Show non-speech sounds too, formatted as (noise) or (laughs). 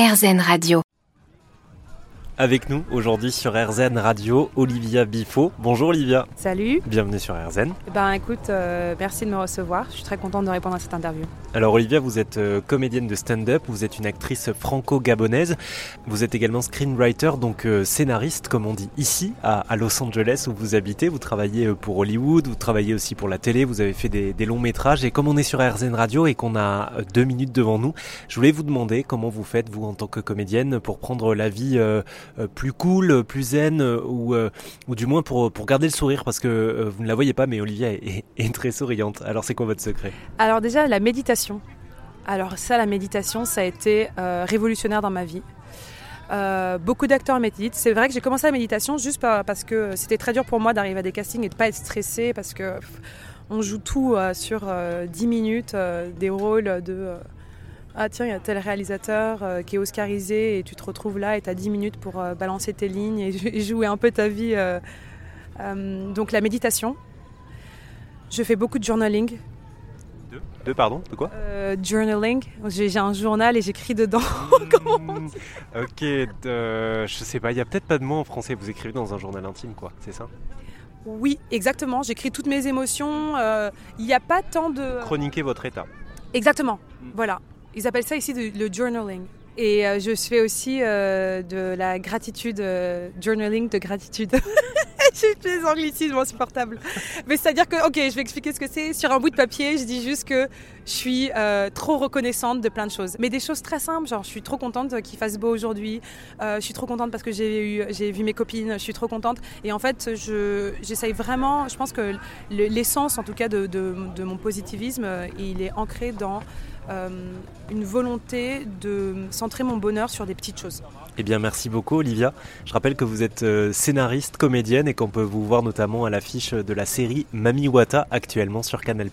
RZN Radio. Avec nous aujourd'hui sur RZN Radio, Olivia Bifo. Bonjour Olivia. Salut. Bienvenue sur RZN. Eh Ben écoute, euh, merci de me recevoir. Je suis très contente de répondre à cette interview. Alors Olivia, vous êtes euh, comédienne de stand-up, vous êtes une actrice franco-gabonaise, vous êtes également screenwriter, donc euh, scénariste comme on dit ici à, à, Los Angeles où vous habitez. Vous travaillez euh, pour Hollywood, vous travaillez aussi pour la télé, vous avez fait des, des longs métrages. Et comme on est sur RZN Radio et qu'on a euh, deux minutes devant nous, je voulais vous demander comment vous faites vous en tant que comédienne pour prendre la vie euh, plus cool, plus zen ou, ou du moins pour, pour garder le sourire parce que vous ne la voyez pas mais Olivia est, très souriante. Alors c'est quoi votre secret? Alors déjà la méditation. Alors ça la méditation ça a été euh, révolutionnaire dans ma vie. Euh, beaucoup d'acteurs méditent. C'est vrai que j'ai commencé la méditation juste parce que c'était très dur pour moi d'arriver à des castings et de pas être stressé parce que on joue tout euh, sur 10 minutes, des rôles de ah tiens, il y a tel réalisateur euh, qui est oscarisé et tu te retrouves là et tu as 10 minutes pour euh, balancer tes lignes et, (laughs) jouer un peu ta vie. Euh, donc la méditation. Je fais beaucoup de journaling. De, de pardon De quoi? Journaling. J'ai un journal et j'écris dedans. (laughs) Mmh, ok, de, je sais pas, il y a peut-être pas de mots en français. Vous écrivez dans un journal intime, quoi, c'est ça? Oui, exactement. J'écris toutes mes émotions. Il n'y a pas tant de... Chroniquer votre état. Exactement, mmh. voilà. Ils appellent ça ici le journaling. Et euh, je fais aussi euh, de la gratitude, euh, journaling de gratitude. (laughs) J'ai des anglicismes insupportables. Mais c'est-à-dire que, ok, je vais expliquer ce que c'est. Sur un bout de papier, je dis juste que je suis trop reconnaissante de plein de choses. Mais des choses très simples, genre je suis trop contente qu'il fasse beau aujourd'hui. Je suis trop contente parce que j'ai vu mes copines. Je suis trop contente. Et en fait, j'essaye vraiment, je pense que l'essence, en tout cas, de, mon positivisme, il est ancré dans une volonté de centrer mon bonheur sur des petites choses. Eh bien, merci beaucoup, Olivia. Je rappelle que vous êtes scénariste, comédienne et qu'on peut vous voir notamment à l'affiche de la série Mami Wata actuellement sur Canal+.